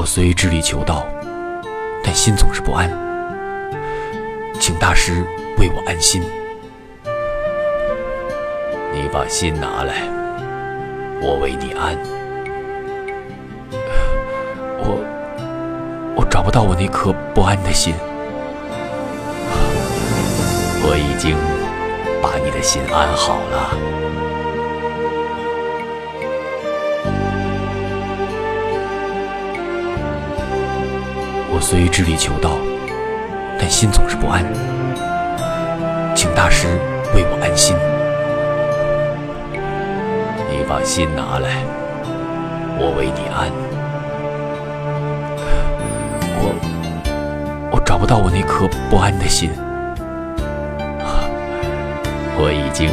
我虽致力求道，但心总是不安，请大师为我安心。你把心拿来，我为你安。我我找不到我那颗不安的心。我已经把你的心安好了。虽致力求道，但心总是不安，请大师为我安心。你把心拿来，我为你安。我我找不到我那颗不安的心。我已经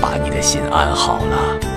把你的心安好了。